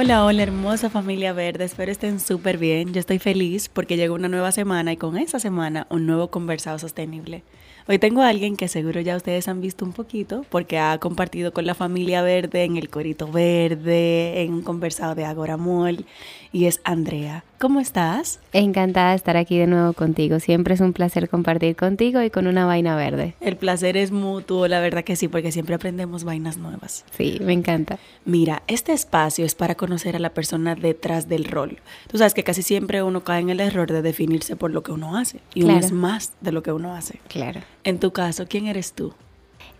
Hola, hola, hermosa familia verde. Espero estén súper bien. Yo estoy feliz porque llegó una nueva semana y con esa semana un nuevo conversado sostenible. Hoy tengo a alguien que seguro ya ustedes han visto un poquito porque ha compartido con la familia verde en el Corito Verde, en un conversado de Agora Mall y es Andrea. ¿Cómo estás? Encantada de estar aquí de nuevo contigo. Siempre es un placer compartir contigo y con una vaina verde. El placer es mutuo, la verdad que sí, porque siempre aprendemos vainas nuevas. Sí, me encanta. Mira, este espacio es para conocer a la persona detrás del rol. Tú sabes que casi siempre uno cae en el error de definirse por lo que uno hace y uno es más de lo que uno hace. Claro. En tu caso, ¿quién eres tú?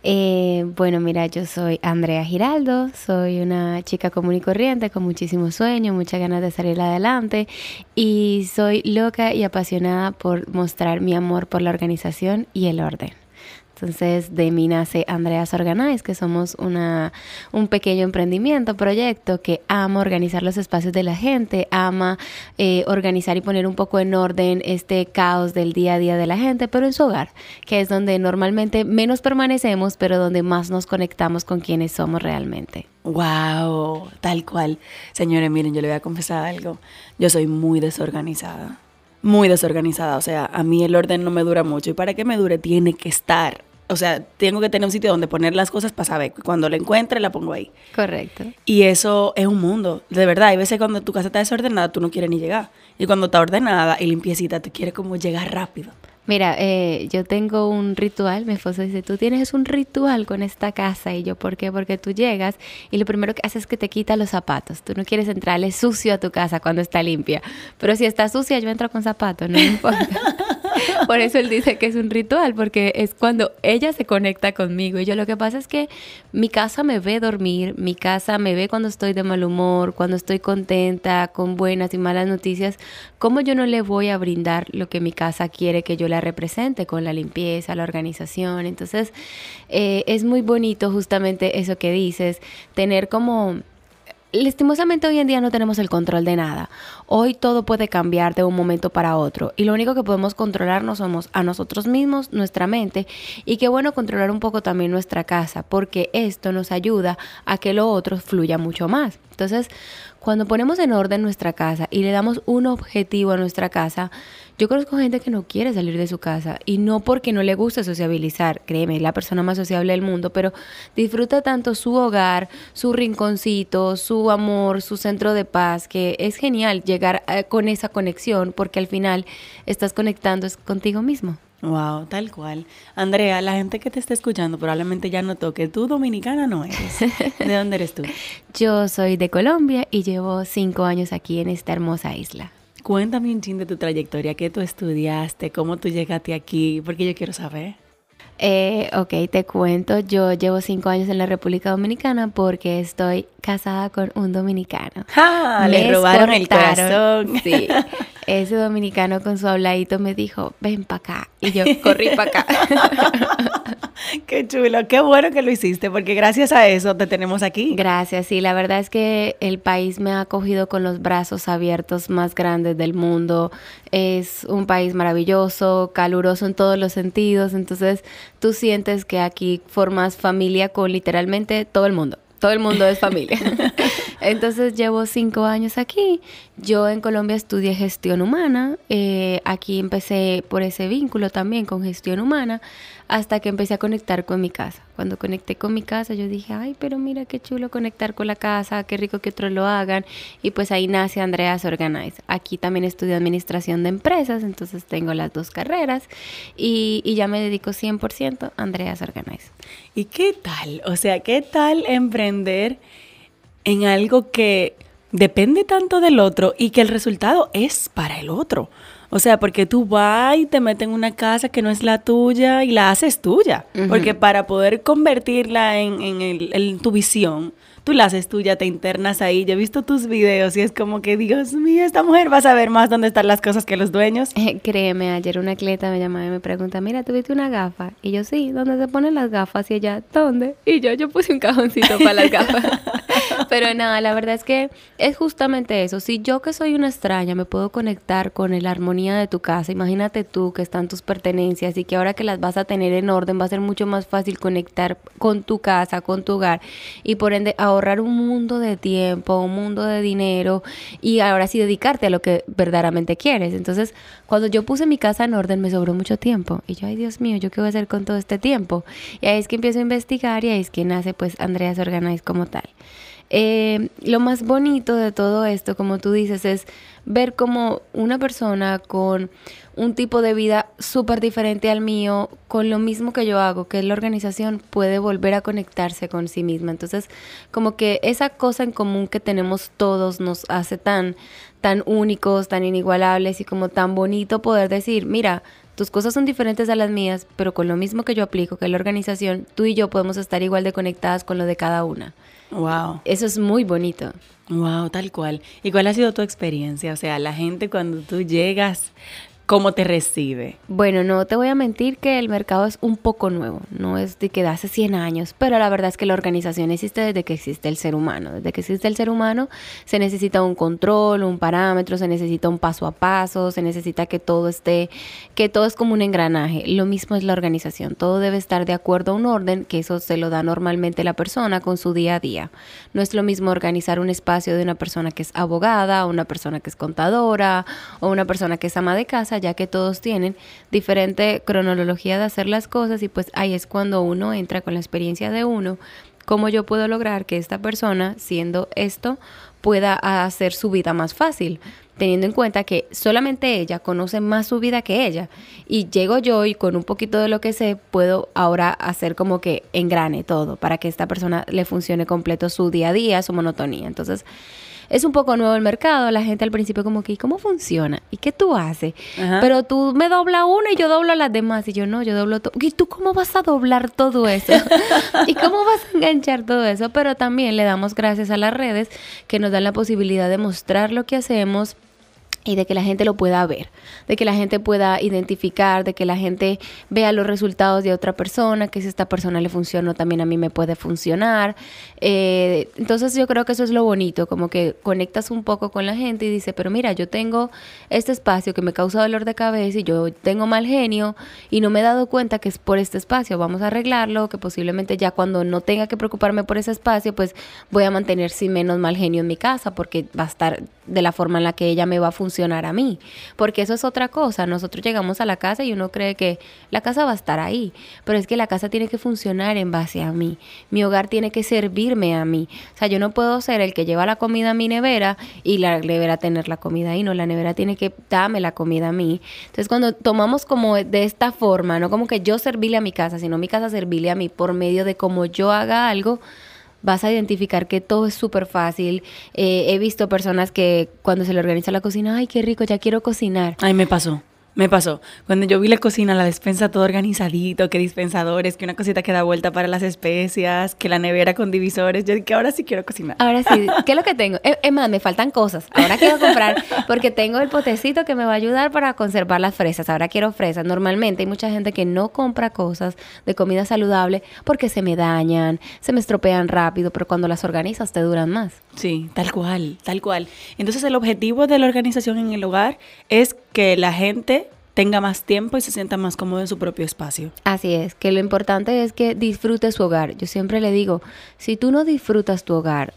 Eh, bueno, mira, yo soy Andrea Giraldo, soy una chica común y corriente con muchísimos sueños, muchas ganas de salir adelante y soy loca y apasionada por mostrar mi amor por la organización y el orden. Entonces, de mí nace Andreas Organize, que somos una, un pequeño emprendimiento, proyecto que ama organizar los espacios de la gente, ama eh, organizar y poner un poco en orden este caos del día a día de la gente, pero en su hogar, que es donde normalmente menos permanecemos, pero donde más nos conectamos con quienes somos realmente. Wow, tal cual. Señores, miren, yo le voy a confesar algo. Yo soy muy desorganizada. Muy desorganizada. O sea, a mí el orden no me dura mucho. Y para que me dure, tiene que estar o sea, tengo que tener un sitio donde poner las cosas para saber. Cuando la encuentre, la pongo ahí. Correcto. Y eso es un mundo. De verdad, hay veces cuando tu casa está desordenada, tú no quieres ni llegar. Y cuando está ordenada y limpiecita, tú quieres como llegar rápido. Mira, eh, yo tengo un ritual, mi esposo dice, tú tienes un ritual con esta casa y yo, ¿por qué? Porque tú llegas y lo primero que haces es que te quitas los zapatos. Tú no quieres entrarle sucio a tu casa cuando está limpia, pero si está sucia yo entro con zapatos, no me importa. Por eso él dice que es un ritual, porque es cuando ella se conecta conmigo. Y yo lo que pasa es que mi casa me ve dormir, mi casa me ve cuando estoy de mal humor, cuando estoy contenta, con buenas y malas noticias. ¿Cómo yo no le voy a brindar lo que mi casa quiere que yo la represente con la limpieza, la organización? Entonces, eh, es muy bonito justamente eso que dices, tener como Lastimosamente hoy en día no tenemos el control de nada. Hoy todo puede cambiar de un momento para otro y lo único que podemos controlar no somos a nosotros mismos, nuestra mente y qué bueno controlar un poco también nuestra casa porque esto nos ayuda a que lo otro fluya mucho más. Entonces, cuando ponemos en orden nuestra casa y le damos un objetivo a nuestra casa, yo conozco gente que no quiere salir de su casa y no porque no le gusta sociabilizar, créeme, es la persona más sociable del mundo, pero disfruta tanto su hogar, su rinconcito, su amor, su centro de paz, que es genial llegar eh, con esa conexión porque al final estás conectando contigo mismo. Wow, tal cual. Andrea, la gente que te está escuchando probablemente ya notó que tú dominicana no eres. ¿De dónde eres tú? Yo soy de Colombia y llevo cinco años aquí en esta hermosa isla. Cuéntame un chin de tu trayectoria, qué tú estudiaste, cómo tú llegaste aquí, porque yo quiero saber. Eh, ok, te cuento, yo llevo cinco años en la República Dominicana porque estoy casada con un dominicano. ¡Ja! Le robaron el corazón. Sí. ese dominicano con su habladito me dijo, ven para acá. Y yo corrí para acá. qué chulo, qué bueno que lo hiciste, porque gracias a eso te tenemos aquí. Gracias, sí, la verdad es que el país me ha acogido con los brazos abiertos más grandes del mundo. Es un país maravilloso, caluroso en todos los sentidos, entonces tú sientes que aquí formas familia con literalmente todo el mundo todo el mundo es familia. Entonces llevo cinco años aquí. Yo en Colombia estudié gestión humana. Eh, aquí empecé por ese vínculo también con gestión humana hasta que empecé a conectar con mi casa. Cuando conecté con mi casa, yo dije, ay, pero mira qué chulo conectar con la casa, qué rico que otros lo hagan. Y pues ahí nace Andreas Organize. Aquí también estudio administración de empresas, entonces tengo las dos carreras y, y ya me dedico 100% a Andreas Organize. ¿Y qué tal? O sea, ¿qué tal emprender en algo que depende tanto del otro y que el resultado es para el otro? O sea, porque tú vas y te metes en una casa que no es la tuya y la haces tuya. Porque para poder convertirla en, en, el, en tu visión, tú la haces tuya, te internas ahí. Yo he visto tus videos y es como que, Dios mío, esta mujer va a saber más dónde están las cosas que los dueños. Eh, créeme, ayer una clienta me llamaba y me pregunta, mira, ¿tuviste una gafa? Y yo, sí, ¿dónde se ponen las gafas? Y ella, ¿dónde? Y yo, yo puse un cajoncito para las gafas. Pero nada, la verdad es que es justamente eso. Si yo que soy una extraña me puedo conectar con la armonía de tu casa, imagínate tú que están tus pertenencias y que ahora que las vas a tener en orden va a ser mucho más fácil conectar con tu casa, con tu hogar y por ende ahorrar un mundo de tiempo, un mundo de dinero y ahora sí dedicarte a lo que verdaderamente quieres. Entonces, cuando yo puse mi casa en orden me sobró mucho tiempo y yo, ay Dios mío, ¿yo qué voy a hacer con todo este tiempo? Y ahí es que empiezo a investigar y ahí es que nace pues Andreas Organize como tal. Eh, lo más bonito de todo esto, como tú dices, es ver como una persona con un tipo de vida súper diferente al mío, con lo mismo que yo hago, que es la organización, puede volver a conectarse con sí misma. Entonces, como que esa cosa en común que tenemos todos nos hace tan, tan únicos, tan inigualables y como tan bonito poder decir, mira, tus cosas son diferentes a las mías, pero con lo mismo que yo aplico, que es la organización, tú y yo podemos estar igual de conectadas con lo de cada una. Wow. Eso es muy bonito. Wow, tal cual. ¿Y cuál ha sido tu experiencia? O sea, la gente cuando tú llegas, ¿Cómo te recibe? Bueno, no te voy a mentir que el mercado es un poco nuevo, no es de que de hace 100 años, pero la verdad es que la organización existe desde que existe el ser humano. Desde que existe el ser humano se necesita un control, un parámetro, se necesita un paso a paso, se necesita que todo esté, que todo es como un engranaje. Lo mismo es la organización, todo debe estar de acuerdo a un orden, que eso se lo da normalmente la persona con su día a día. No es lo mismo organizar un espacio de una persona que es abogada, una persona que es contadora o una persona que es ama de casa ya que todos tienen diferente cronología de hacer las cosas y pues ahí es cuando uno entra con la experiencia de uno, cómo yo puedo lograr que esta persona, siendo esto, pueda hacer su vida más fácil, teniendo en cuenta que solamente ella conoce más su vida que ella. Y llego yo y con un poquito de lo que sé, puedo ahora hacer como que engrane todo para que esta persona le funcione completo su día a día, su monotonía. Entonces, es un poco nuevo el mercado, la gente al principio como que, ¿y cómo funciona? ¿Y qué tú haces? Pero tú me dobla una y yo doblo las demás y yo no, yo doblo todo. ¿Y tú cómo vas a doblar todo eso? ¿Y cómo vas a enganchar todo eso? Pero también le damos gracias a las redes que nos dan la posibilidad de mostrar lo que hacemos y de que la gente lo pueda ver, de que la gente pueda identificar, de que la gente vea los resultados de otra persona, que si esta persona le funcionó, también a mí me puede funcionar. Eh, entonces yo creo que eso es lo bonito, como que conectas un poco con la gente y dice, pero mira, yo tengo este espacio que me causa dolor de cabeza y yo tengo mal genio y no me he dado cuenta que es por este espacio, vamos a arreglarlo, que posiblemente ya cuando no tenga que preocuparme por ese espacio, pues voy a mantener sin menos mal genio en mi casa porque va a estar de la forma en la que ella me va a funcionar a mí. Porque eso es otra cosa. Nosotros llegamos a la casa y uno cree que la casa va a estar ahí. Pero es que la casa tiene que funcionar en base a mí. Mi hogar tiene que servirme a mí. O sea, yo no puedo ser el que lleva la comida a mi nevera y la nevera tener la comida ahí. No, la nevera tiene que darme la comida a mí. Entonces, cuando tomamos como de esta forma, no como que yo servirle a mi casa, sino mi casa servirle a mí por medio de cómo yo haga algo, vas a identificar que todo es súper fácil. Eh, he visto personas que cuando se le organiza la cocina, ay, qué rico, ya quiero cocinar. Ay, me pasó. Me pasó. Cuando yo vi la cocina, la despensa todo organizadito, que dispensadores, que una cosita que da vuelta para las especias, que la nevera con divisores, yo dije, ahora sí quiero cocinar. Ahora sí, ¿qué es lo que tengo? Es eh, más, me faltan cosas. Ahora quiero comprar, porque tengo el potecito que me va a ayudar para conservar las fresas. Ahora quiero fresas. Normalmente hay mucha gente que no compra cosas de comida saludable porque se me dañan, se me estropean rápido, pero cuando las organizas te duran más. Sí, tal cual, tal cual. Entonces el objetivo de la organización en el hogar es que la gente tenga más tiempo y se sienta más cómodo en su propio espacio. Así es, que lo importante es que disfrute su hogar. Yo siempre le digo, si tú no disfrutas tu hogar,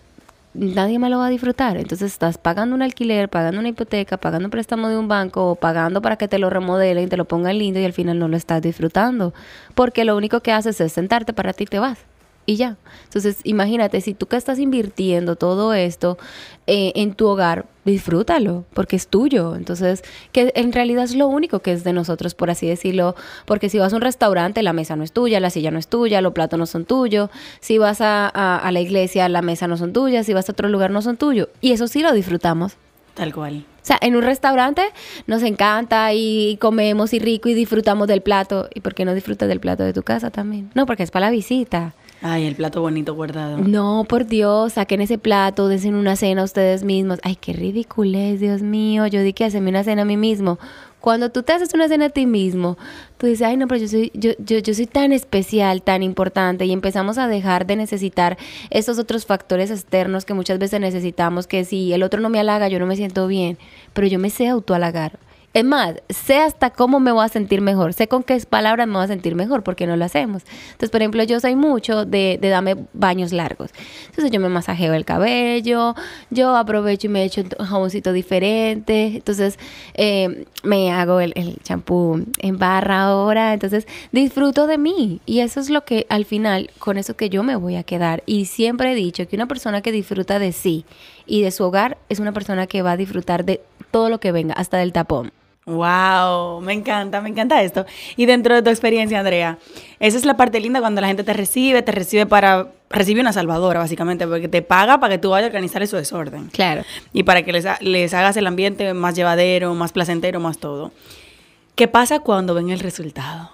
nadie más lo va a disfrutar. Entonces estás pagando un alquiler, pagando una hipoteca, pagando un préstamo de un banco, o pagando para que te lo remodelen, te lo pongan lindo y al final no lo estás disfrutando. Porque lo único que haces es sentarte para ti y te vas y ya. Entonces, imagínate, si tú que estás invirtiendo todo esto eh, en tu hogar, disfrútalo, porque es tuyo. Entonces, que en realidad es lo único que es de nosotros, por así decirlo, porque si vas a un restaurante, la mesa no es tuya, la silla no es tuya, los platos no son tuyos, si vas a, a la iglesia, la mesa no son tuyas, si vas a otro lugar, no son tuyos. Y eso sí lo disfrutamos. Tal cual. O sea, en un restaurante nos encanta y comemos y rico y disfrutamos del plato. ¿Y por qué no disfrutas del plato de tu casa también? No, porque es para la visita. Ay, el plato bonito guardado. No, por Dios, saquen ese plato, desen una cena ustedes mismos. Ay, qué ridiculez, Dios mío. Yo di que hacerme una cena a mí mismo. Cuando tú te haces una cena a ti mismo, tú dices, ay, no, pero yo soy, yo, yo, yo soy tan especial, tan importante, y empezamos a dejar de necesitar esos otros factores externos que muchas veces necesitamos, que si el otro no me halaga, yo no me siento bien, pero yo me sé autohalagar. Es más, sé hasta cómo me voy a sentir mejor, sé con qué palabras me voy a sentir mejor, porque no lo hacemos. Entonces, por ejemplo, yo soy mucho de, de darme baños largos. Entonces, yo me masajeo el cabello, yo aprovecho y me echo un jaboncito diferente. Entonces, eh, me hago el champú en barra ahora. Entonces, disfruto de mí. Y eso es lo que al final, con eso que yo me voy a quedar. Y siempre he dicho que una persona que disfruta de sí y de su hogar es una persona que va a disfrutar de todo lo que venga, hasta del tapón. Wow, me encanta, me encanta esto. Y dentro de tu experiencia, Andrea, esa es la parte linda cuando la gente te recibe, te recibe para recibe una salvadora, básicamente, porque te paga para que tú vayas a organizar su desorden. Claro. Y para que les, les hagas el ambiente más llevadero, más placentero, más todo. ¿Qué pasa cuando ven el resultado?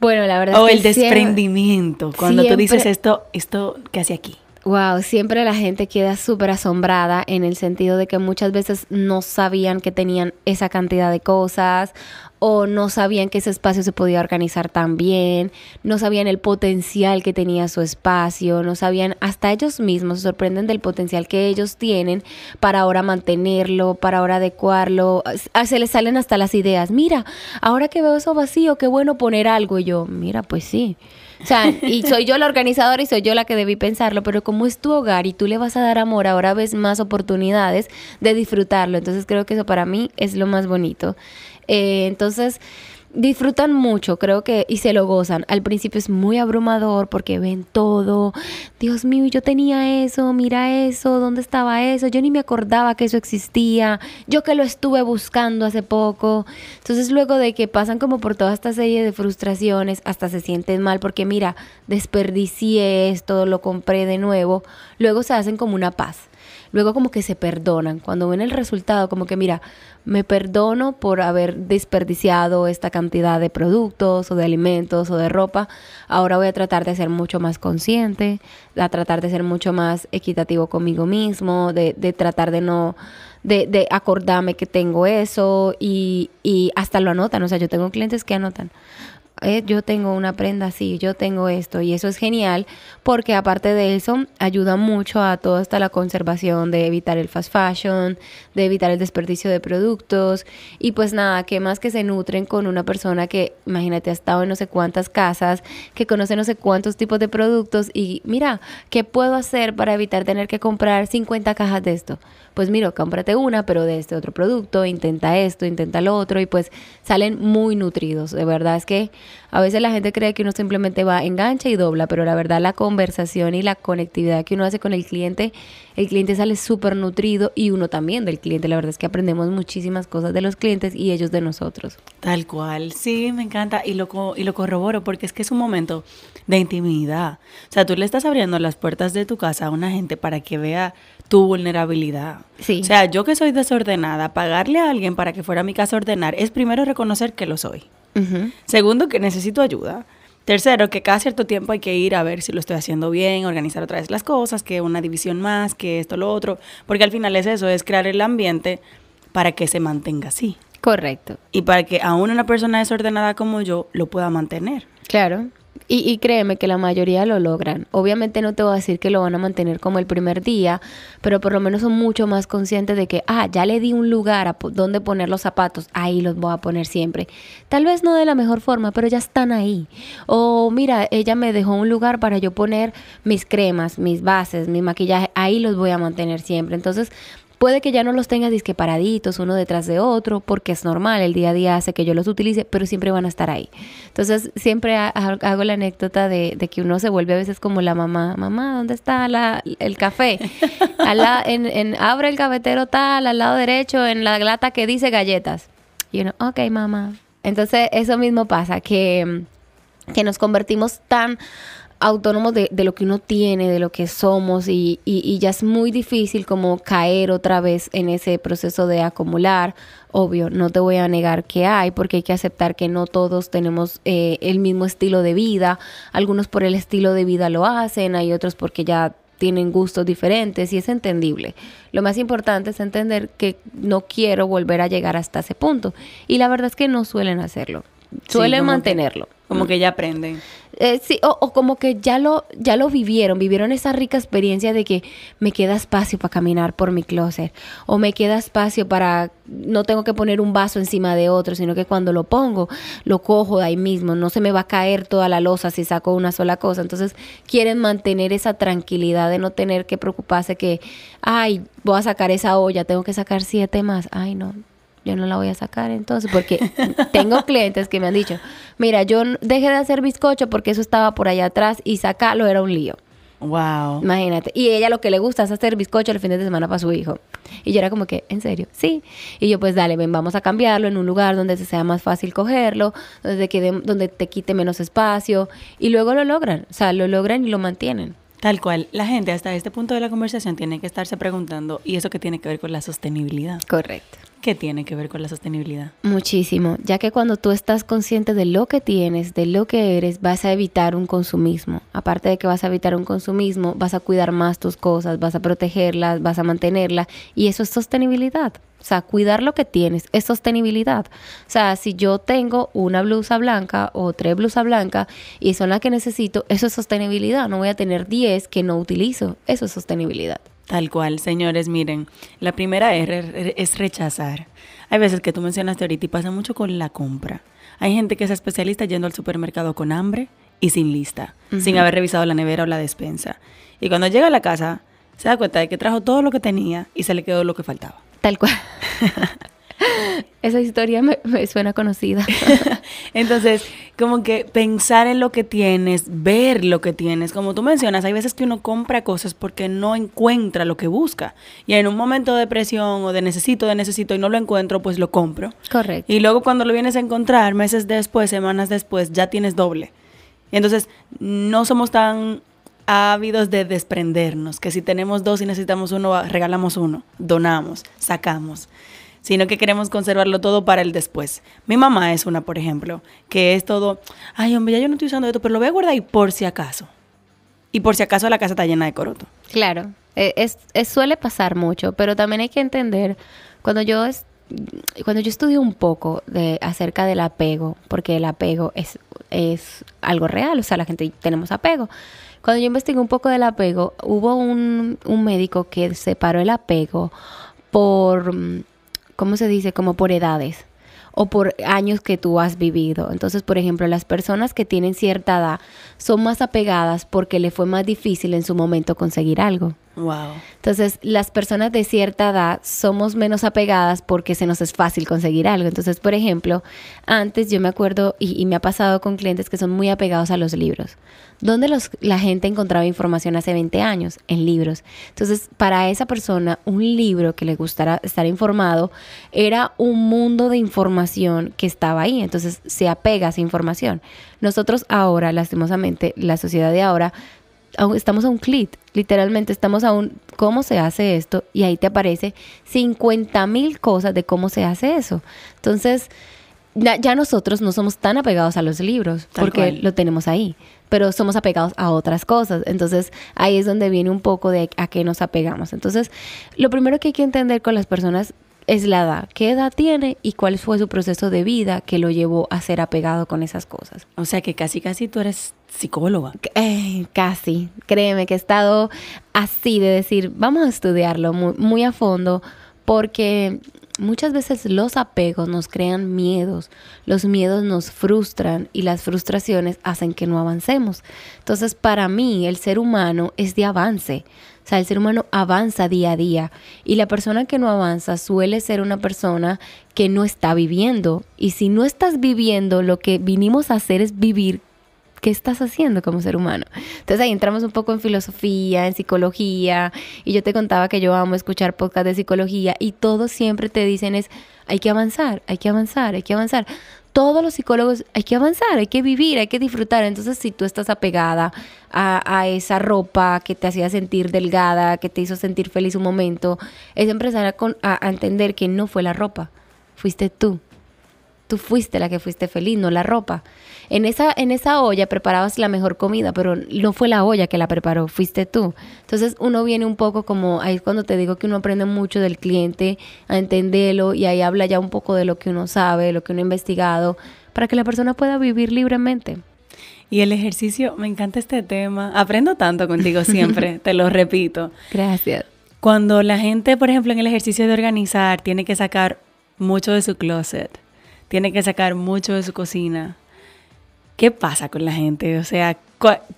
Bueno, la verdad. O el desprendimiento, cuando tú dices esto, esto, ¿qué hace aquí? Wow, siempre la gente queda súper asombrada en el sentido de que muchas veces no sabían que tenían esa cantidad de cosas o no sabían que ese espacio se podía organizar tan bien, no sabían el potencial que tenía su espacio, no sabían, hasta ellos mismos se sorprenden del potencial que ellos tienen para ahora mantenerlo, para ahora adecuarlo, se les salen hasta las ideas, mira, ahora que veo eso vacío, qué bueno poner algo y yo, mira, pues sí. O sea, y soy yo la organizadora y soy yo la que debí pensarlo, pero como es tu hogar y tú le vas a dar amor, ahora ves más oportunidades de disfrutarlo. Entonces creo que eso para mí es lo más bonito. Eh, entonces disfrutan mucho, creo que, y se lo gozan. Al principio es muy abrumador porque ven todo. Dios mío, yo tenía eso, mira eso, ¿dónde estaba eso? Yo ni me acordaba que eso existía. Yo que lo estuve buscando hace poco. Entonces luego de que pasan como por toda esta serie de frustraciones, hasta se sienten mal porque mira, desperdicié esto, lo compré de nuevo. Luego se hacen como una paz luego como que se perdonan. Cuando ven el resultado, como que mira, me perdono por haber desperdiciado esta cantidad de productos o de alimentos o de ropa. Ahora voy a tratar de ser mucho más consciente, a tratar de ser mucho más equitativo conmigo mismo, de, de tratar de no... De, de acordarme que tengo eso y, y hasta lo anotan. O sea, yo tengo clientes que anotan eh, yo tengo una prenda así, yo tengo esto y eso es genial porque aparte de eso ayuda mucho a toda esta la conservación de evitar el fast fashion, de evitar el desperdicio de productos y pues nada, que más que se nutren con una persona que imagínate ha estado en no sé cuántas casas, que conoce no sé cuántos tipos de productos y mira, ¿qué puedo hacer para evitar tener que comprar 50 cajas de esto? Pues mira, cómprate una, pero de este otro producto, intenta esto, intenta lo otro y pues salen muy nutridos. De verdad es que a veces la gente cree que uno simplemente va, engancha y dobla, pero la verdad la conversación y la conectividad que uno hace con el cliente, el cliente sale súper nutrido y uno también del cliente. La verdad es que aprendemos muchísimas cosas de los clientes y ellos de nosotros. Tal cual, sí, me encanta y lo, y lo corroboro porque es que es un momento de intimidad. O sea, tú le estás abriendo las puertas de tu casa a una gente para que vea tu vulnerabilidad. Sí. O sea, yo que soy desordenada, pagarle a alguien para que fuera a mi casa a ordenar es primero reconocer que lo soy. Segundo, que necesito ayuda. Tercero, que cada cierto tiempo hay que ir a ver si lo estoy haciendo bien, organizar otra vez las cosas, que una división más, que esto, lo otro, porque al final es eso, es crear el ambiente para que se mantenga así. Correcto. Y para que aún una persona desordenada como yo lo pueda mantener. Claro. Y, y, créeme que la mayoría lo logran. Obviamente no te voy a decir que lo van a mantener como el primer día, pero por lo menos son mucho más conscientes de que, ah, ya le di un lugar a donde poner los zapatos, ahí los voy a poner siempre. Tal vez no de la mejor forma, pero ya están ahí. O mira, ella me dejó un lugar para yo poner mis cremas, mis bases, mi maquillaje, ahí los voy a mantener siempre. Entonces, Puede que ya no los tengas disque paraditos uno detrás de otro, porque es normal, el día a día hace que yo los utilice, pero siempre van a estar ahí. Entonces, siempre hago la anécdota de, que uno se vuelve a veces como la mamá, mamá, ¿dónde está la, el café? en, abre el cafetero tal, al lado derecho, en la lata que dice galletas. Y uno, ok, mamá. Entonces, eso mismo pasa, que, que nos convertimos tan autónomos de, de, lo que uno tiene, de lo que somos y, y, ya es muy difícil como caer otra vez en ese proceso de acumular. Obvio, no te voy a negar que hay, porque hay que aceptar que no todos tenemos eh, el mismo estilo de vida. Algunos por el estilo de vida lo hacen, hay otros porque ya tienen gustos diferentes y es entendible. Lo más importante es entender que no quiero volver a llegar hasta ese punto. Y la verdad es que no suelen hacerlo. Suelen mantenerlo. Como que ya aprenden. Eh, sí, o, como que ya lo, ya lo vivieron, vivieron esa rica experiencia de que me queda espacio para caminar por mi closet, o me queda espacio para, no tengo que poner un vaso encima de otro, sino que cuando lo pongo, lo cojo de ahí mismo, no se me va a caer toda la losa si saco una sola cosa. Entonces quieren mantener esa tranquilidad de no tener que preocuparse que, ay, voy a sacar esa olla, tengo que sacar siete más, ay no, yo no la voy a sacar entonces, porque tengo clientes que me han dicho, mira, yo dejé de hacer bizcocho porque eso estaba por allá atrás y sacarlo era un lío. Wow. Imagínate. Y ella lo que le gusta es hacer bizcocho el fin de semana para su hijo. Y yo era como que, ¿en serio? Sí. Y yo, pues dale, ven, vamos a cambiarlo en un lugar donde se sea más fácil cogerlo, donde, quede, donde te quite menos espacio. Y luego lo logran. O sea, lo logran y lo mantienen. Tal cual. La gente hasta este punto de la conversación tiene que estarse preguntando, ¿y eso qué tiene que ver con la sostenibilidad? Correcto. ¿Qué tiene que ver con la sostenibilidad? Muchísimo, ya que cuando tú estás consciente de lo que tienes, de lo que eres, vas a evitar un consumismo. Aparte de que vas a evitar un consumismo, vas a cuidar más tus cosas, vas a protegerlas, vas a mantenerlas y eso es sostenibilidad. O sea, cuidar lo que tienes es sostenibilidad. O sea, si yo tengo una blusa blanca o tres blusas blancas y son las que necesito, eso es sostenibilidad. No voy a tener diez que no utilizo. Eso es sostenibilidad. Tal cual, señores, miren, la primera R es rechazar. Hay veces que tú mencionaste ahorita y pasa mucho con la compra. Hay gente que es especialista yendo al supermercado con hambre y sin lista, sin haber revisado la nevera o la despensa. Y cuando llega a la casa, se da cuenta de que trajo todo lo que tenía y se le quedó lo que faltaba. Tal cual. Esa historia me, suena conocida. Entonces, como que pensar en lo que tienes, ver lo que tienes. Como tú mencionas, hay veces que uno compra cosas porque no encuentra lo que busca. Y en un momento de presión o de necesito, de necesito y no lo encuentro, pues lo compro. Correcto. Y luego cuando lo vienes a encontrar, meses después, semanas después, ya tienes doble. Entonces, no somos tan ávidos de desprendernos, que si tenemos dos y necesitamos uno, regalamos uno, donamos, sacamos sino que queremos conservarlo todo para el después. Mi mamá es una, por ejemplo, que es todo, ay, hombre, ya yo no estoy usando esto, pero lo voy a guardar y por si acaso. Y por si acaso la casa está llena de coroto. Claro, e, es, suele pasar mucho, pero también hay que entender, cuando yo es, cuando yo un poco de, acerca del apego, porque el apego es, es algo real, o sea, la gente tenemos apego. Cuando yo investigué un poco del apego, hubo un, un médico que separó el apego por ¿cómo se dice? Como por edades o por años que tú has vivido. Entonces, por ejemplo, las personas que tienen cierta edad son más apegadas porque le fue más difícil en su momento conseguir algo. Wow. Entonces, las personas de cierta edad somos menos apegadas porque se nos es fácil conseguir algo. Entonces, por ejemplo, antes yo me acuerdo y, me ha pasado con clientes que son muy apegados a los libros. ¿Dónde los, la gente encontraba información hace 20 años? En libros. Entonces, para esa persona, un libro que le gustara estar informado era un mundo de información que estaba ahí. Entonces, se apega a esa información. Nosotros ahora, lastimosamente, la sociedad de ahora, estamos a un clic, literalmente estamos a un cómo se hace esto y ahí te aparece 50 mil cosas de cómo se hace eso. Entonces, ya, nosotros no somos tan apegados a los libros porque lo tenemos ahí, pero somos apegados a otras cosas. Entonces ahí es donde viene un poco de a qué nos apegamos. Entonces, lo primero que hay que entender con las personas es la edad. ¿Qué edad tiene y cuál fue su proceso de vida que lo llevó a ser apegado con esas cosas? O sea que casi, casi tú eres psicóloga. Eh, casi. Créeme que he estado así de decir, vamos a estudiarlo muy, muy a fondo porque muchas veces los apegos nos crean miedos, los miedos nos frustran y las frustraciones hacen que no avancemos. Entonces, para mí, el ser humano es de avance. O sea, el ser humano avanza día a día y la persona que no avanza suele ser una persona que no está viviendo. Y si no estás viviendo, lo que vinimos a hacer es vivir ¿qué estás haciendo como ser humano? Entonces ahí entramos un poco en filosofía, en psicología, y yo te contaba que yo amo escuchar podcast de psicología y todos siempre te dicen es, hay que avanzar, hay que avanzar, hay que avanzar. Todos los psicólogos hay que avanzar, hay que vivir, hay que disfrutar. Entonces, si tú estás apegada a, esa ropa que te hacía sentir delgada, que te hizo sentir feliz un momento, es empezar a entender que no fue la ropa, fuiste tú. Tú fuiste la que fuiste feliz, no la ropa. En esa, en esa olla preparabas la mejor comida, pero no fue la olla que la preparó, fuiste tú. Entonces uno viene un poco como, ahí es cuando te digo que uno aprende mucho del cliente, a entenderlo y ahí habla ya un poco de lo que uno sabe, lo que uno ha investigado, para que la persona pueda vivir libremente. Y el ejercicio, me encanta este tema. Aprendo tanto contigo siempre, te lo repito. Gracias. Cuando la gente, por ejemplo, en el ejercicio de organizar, tiene que sacar mucho de su closet, tiene que sacar mucho de su cocina, ¿Qué pasa con la gente? O sea,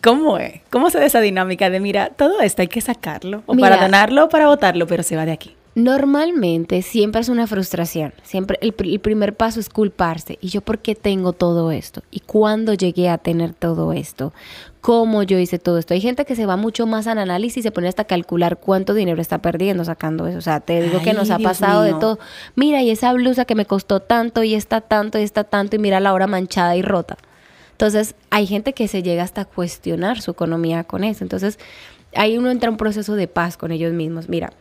¿cómo es? ¿Cómo se da esa dinámica de, mira, todo esto hay que sacarlo, o para donarlo o para votarlo, pero se va de aquí? Normalmente siempre es una frustración, siempre el, el, primer paso es culparse. ¿Y yo por qué tengo todo esto? ¿Y cuándo llegué a tener todo esto? ¿Cómo yo hice todo esto? Hay gente que se va mucho más al análisis y se pone hasta a calcular cuánto dinero está perdiendo sacando eso. O sea, te digo que nos ha pasado de todo. Mira, y esa blusa que me costó tanto y está tanto y está tanto y mira la hora manchada y rota. Entonces, hay gente que se llega hasta a cuestionar su economía con eso. Entonces, ahí uno entra en un proceso de paz con ellos mismos. Mira,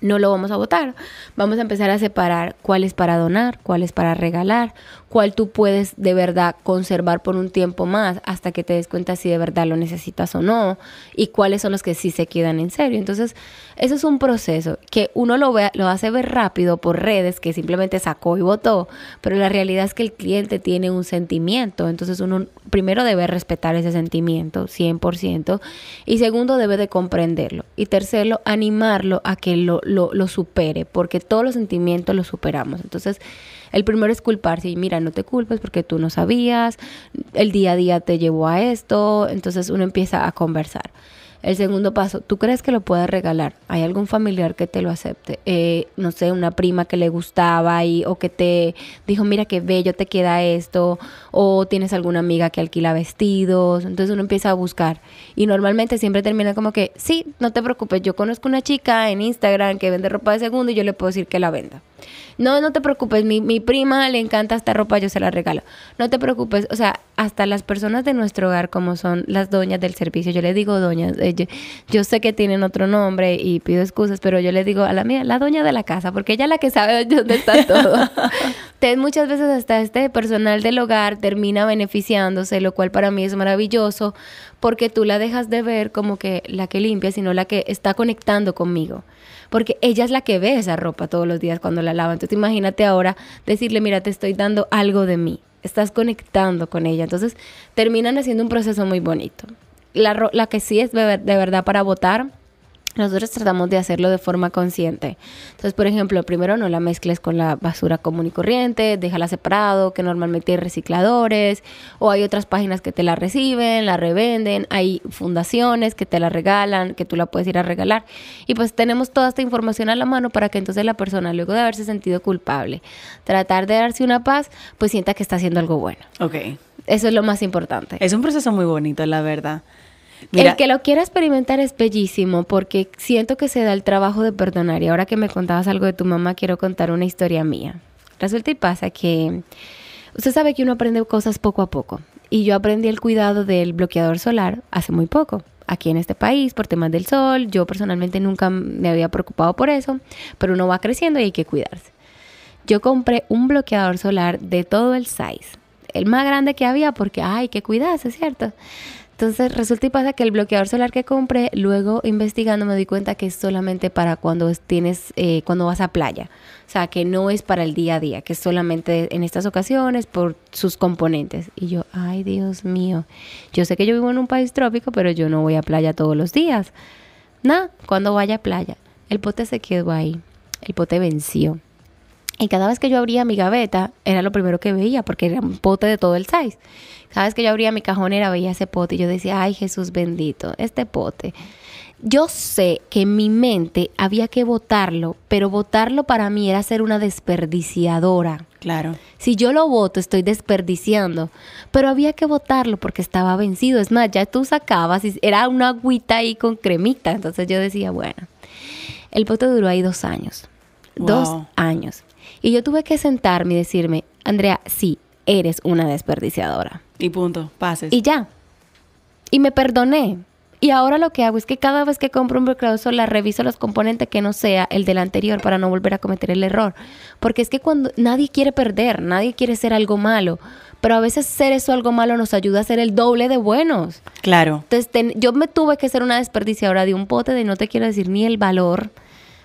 no lo vamos a votar. Vamos a empezar a separar cuál es para donar, cuál es para regalar, cuál tú puedes de verdad conservar por un tiempo más hasta que te des cuenta si de verdad lo necesitas o no y cuáles son los que sí se quedan en serio. Entonces, eso es un proceso que uno lo, ve, lo hace ver rápido por redes que simplemente sacó y votó, pero la realidad es que el cliente tiene un sentimiento. Entonces, uno primero debe respetar ese sentimiento 100% y segundo debe de comprenderlo y tercero animarlo a que lo, lo, lo supere porque todos los sentimientos los superamos. Entonces, el primero es culparse y mira, no te culpes porque tú no sabías, el día a día te llevó a esto, entonces uno empieza a conversar. El segundo paso, ¿tú crees que lo puedes regalar? ¿Hay algún familiar que te lo acepte? Eh, no sé, una prima que le gustaba y, o que te dijo, mira qué bello te queda esto, o tienes alguna amiga que alquila vestidos. Entonces uno empieza a buscar. Y normalmente siempre termina como que, sí, no te preocupes, yo conozco una chica en Instagram que vende ropa de segundo y yo le puedo decir que la venda. No, no te preocupes, mi, mi prima le encanta esta ropa, yo se la regalo. No te preocupes, o sea, hasta las personas de nuestro hogar, como son las doñas del servicio, yo le digo doñas, eh, yo, sé que tienen otro nombre y pido excusas, pero yo le digo a la mía, la doña de la casa, porque ella es la que sabe dónde está todo. Entonces, muchas veces hasta este personal del hogar termina beneficiándose, lo cual para mí es maravilloso, porque tú la dejas de ver como que la que limpia, sino la que está conectando conmigo porque ella es la que ve esa ropa todos los días cuando la lava. Entonces imagínate ahora decirle, mira, te estoy dando algo de mí, estás conectando con ella. Entonces terminan haciendo un proceso muy bonito. La, la que sí es de, de verdad para votar nosotros tratamos de hacerlo de forma consciente. Entonces, por ejemplo, primero no la mezcles con la basura común y corriente, déjala separado, que normalmente hay recicladores, o hay otras páginas que te la reciben, la revenden, hay fundaciones que te la regalan, que tú la puedes ir a regalar. Y pues tenemos toda esta información a la mano para que entonces la persona, luego de haberse sentido culpable, tratar de darse una paz, pues sienta que está haciendo algo bueno. Ok. Eso es lo más importante. Es un proceso muy bonito, la verdad el que lo quiera experimentar es bellísimo porque siento que se da el trabajo de perdonar. Y ahora que me contabas algo de tu mamá, quiero contar una historia mía. Resulta y pasa que usted sabe que uno aprende cosas poco a poco. Y yo aprendí el cuidado del bloqueador solar hace muy poco. Aquí en este país, por temas del sol, yo personalmente nunca me había preocupado por eso, pero uno va creciendo y hay que cuidarse. Yo compré un bloqueador solar de todo el size, el más grande que había porque hay que cuidarse, ¿cierto? Entonces resulta y pasa que el bloqueador solar que compré, luego investigando me di cuenta que es solamente para cuando tienes, eh, cuando vas a playa. O sea, que no es para el día a día, que es solamente en estas ocasiones por sus componentes. Y yo, ay Dios mío, yo sé que yo vivo en un país trópico, pero yo no voy a playa todos los días. Nada, cuando vaya a playa, el pote se quedó ahí, el pote venció. Y cada vez que yo abría mi gaveta, era lo primero que veía, porque era un pote de todo el size. Cada vez que yo abría mi cajonera veía ese pote y yo decía, ay Jesús bendito, este pote. Yo sé que en mi mente había que votarlo, pero votarlo para mí era ser una desperdiciadora. Claro. Si yo lo voto, estoy desperdiciando. Pero había que votarlo porque estaba vencido. Es más, ya tú sacabas y era una agüita ahí con cremita. Entonces yo decía, bueno, el pote duró ahí dos años. Dos años. Y yo tuve que sentarme y decirme, Andrea, sí, eres una desperdiciadora. Y punto, pases. Y ya. Y me perdoné. Y ahora lo que hago es que cada vez que compro un bloqueador solar reviso los componentes que no sea el del anterior para no volver a cometer el error. Porque es que cuando nadie quiere perder, nadie quiere ser algo malo. Pero a veces ser eso algo malo nos ayuda a ser el doble de buenos. Claro. Entonces yo me tuve que ser una desperdiciadora de un pote de no te quiero decir ni el valor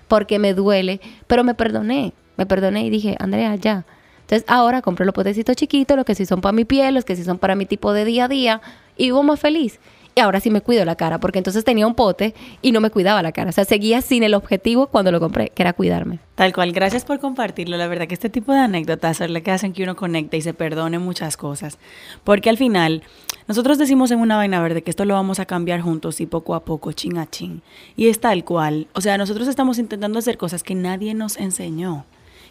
porque me duele, pero me perdoné. Me perdoné y dije, Andrea, ya entonces ahora compro los potecitos chiquitos, los que sí son para mi piel, los que sí son para mi tipo de día a día, y vivo más feliz. Y ahora sí me cuido la cara, porque entonces tenía un pote y no me cuidaba la cara. O sea, seguía sin el objetivo cuando lo compré, que era cuidarme. Tal cual, gracias por compartirlo. La verdad que este tipo de anécdotas son las que hacen que uno conecte y se perdone muchas cosas. Porque al final, nosotros decimos en una vaina verde que esto lo vamos a cambiar juntos y poco a poco, chin a chin. Y es tal cual. O sea, nosotros estamos intentando hacer cosas que nadie nos enseñó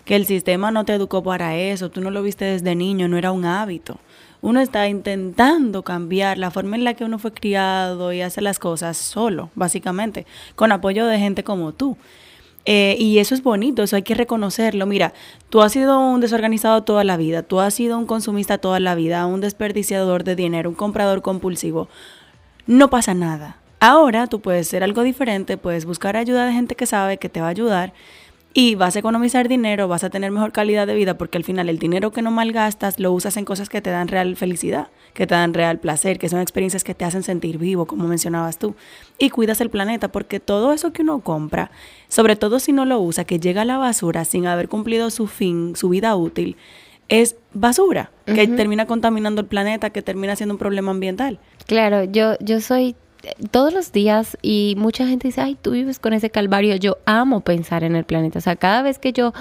que el sistema no te educó para eso, tú no lo viste desde niño, no era un hábito. Uno está intentando cambiar la forma en la que uno fue criado y hace las cosas solo, básicamente, con apoyo de gente como tú. Eh, y eso es bonito, eso hay que reconocerlo. Mira, tú has sido un desorganizado toda la vida, tú has sido un consumista toda la vida, un desperdiciador de dinero, un comprador compulsivo. No pasa nada. Ahora tú puedes ser algo diferente, puedes buscar ayuda de gente que sabe que te va a ayudar y vas a economizar dinero, vas a tener mejor calidad de vida porque al final el dinero que no malgastas lo usas en cosas que te dan real felicidad, que te dan real placer, que son experiencias que te hacen sentir vivo, como mencionabas tú. Y cuidas el planeta porque todo eso que uno compra, sobre todo si no lo usa, que llega a la basura sin haber cumplido su fin, su vida útil, es basura, que termina contaminando el planeta, que termina siendo un problema ambiental. Claro, yo, yo soy todos los días y mucha gente dice, ay, tú vives con ese calvario. Yo amo pensar en el planeta. O sea, cada vez que yo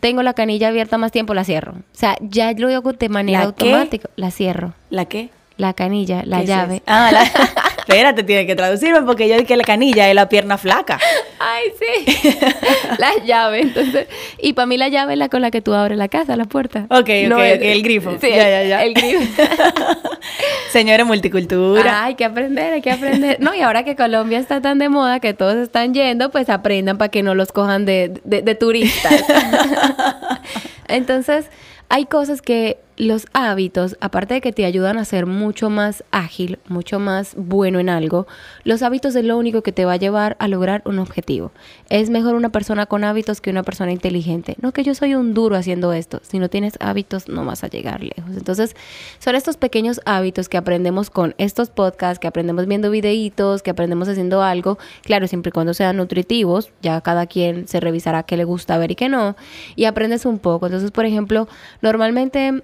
tengo la canilla abierta más tiempo, la cierro. O sea, ya lo hago de manera automática. La cierro. ¿La qué? La canilla, la llave. ah, la... Espérate, tiene que traducirme porque yo dije que la canilla es la pierna flaca. Ay, sí. la llave, entonces. Y para mí la llave es la con la que tú abres la casa, la puerta. Ok, no, el grifo. Sí, ya, ya, ya. El grifo. Señores, multicultura. hay que aprender, hay que aprender. No, y ahora que Colombia está tan de moda que todos están yendo, pues aprendan para que no los cojan de, de, de turistas. entonces, hay cosas que los hábitos, aparte de que te ayudan a ser mucho más ágil, mucho más bueno en algo, los hábitos es lo único que te va a llevar a lograr un objetivo. Es mejor una persona con hábitos que una persona inteligente. No que yo soy un duro haciendo esto. Si no tienes hábitos, no vas a llegar lejos. Entonces, son estos pequeños hábitos que aprendemos con estos podcasts, que aprendemos viendo videitos, que aprendemos haciendo algo. Claro, siempre y cuando sean nutritivos, ya cada quien se revisará qué le gusta ver y qué no. Y aprendes un poco. Entonces, por ejemplo, normalmente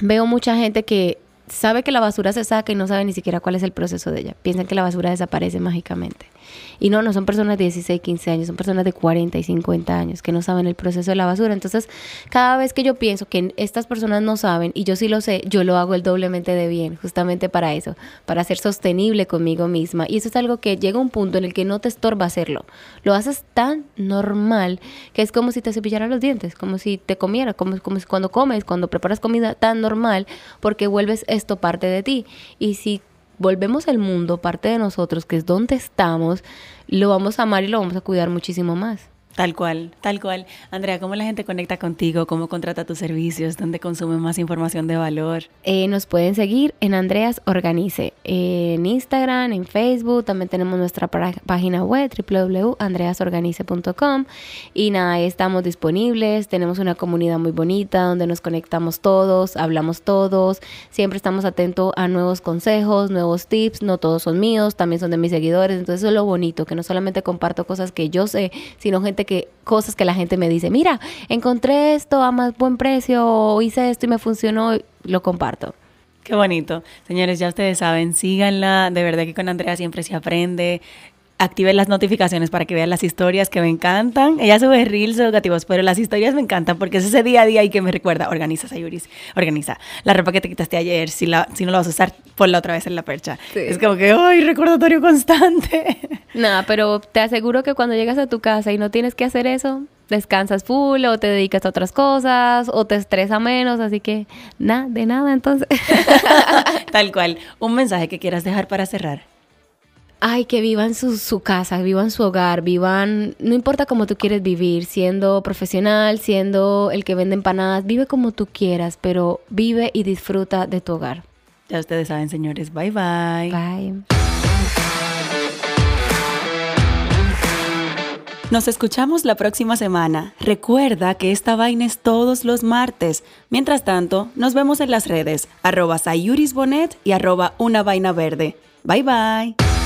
veo mucha gente que sabe que la basura se saca y no sabe ni siquiera cuál es el proceso de ella. Piensan que la basura desaparece mágicamente. Y no, no son personas de 16, 15 años, son personas de 40 y 50 años que no saben el proceso de la basura. Entonces, cada vez que yo pienso que estas personas no saben y yo sí lo sé, yo lo hago el doblemente de bien, justamente para eso, para ser sostenible conmigo misma. Y eso es algo que llega a un punto en el que no te estorba hacerlo. Lo haces tan normal que es como si te cepillaran los dientes, como si te comiera, como, como cuando comes, cuando preparas comida tan normal, porque vuelves esto parte de ti. Y si volvemos el mundo parte de nosotros, que es donde estamos, lo vamos a amar y lo vamos a cuidar muchísimo más. Tal cual, tal cual. Andrea, ¿cómo la gente conecta contigo? ¿Cómo contrata tus servicios? ¿Dónde consume más información de valor? Eh, nos pueden seguir en Andreas Organice, en Instagram, en Facebook, también tenemos nuestra página web www.andreasorganice.com y nada, ahí estamos disponibles, tenemos una comunidad muy bonita donde nos conectamos todos, hablamos todos, siempre estamos atentos a nuevos consejos, nuevos tips, no todos son míos, también son de mis seguidores, entonces eso es lo bonito, que no solamente comparto cosas que yo sé, sino gente que cosas que la gente me dice, mira, encontré esto a más buen precio, hice esto y me funcionó, lo comparto. Qué bonito. Señores, ya ustedes saben, síganla. De verdad que con Andrea siempre se aprende activen las notificaciones para que vean las historias que me encantan. Ella sube reels educativos, pero las historias me encantan porque es ese día a día y que me recuerda, organiza, Sayuris, organiza. La ropa que te quitaste ayer, si, la, si no la vas a usar, ponla otra vez en la percha. Es como que, ¡ay, recordatorio constante! Nada, pero te aseguro que cuando llegas a tu casa y no tienes que hacer eso, descansas full o te dedicas a otras cosas o te estresa menos, así que nada, de nada entonces. Tal cual. Un mensaje que quieras dejar para cerrar ay, que vivan su, su casa, vivan su hogar, vivan, no importa cómo tú quieres vivir, siendo profesional, siendo el que vende empanadas, vive como tú quieras, pero vive y disfruta de tu hogar. Ya ustedes saben, señores, bye bye. Bye. Nos escuchamos la próxima semana. Recuerda que esta vaina es todos los martes. Mientras tanto, nos vemos en las redes, arroba sayurisbonet y arroba una vaina verde. Bye bye.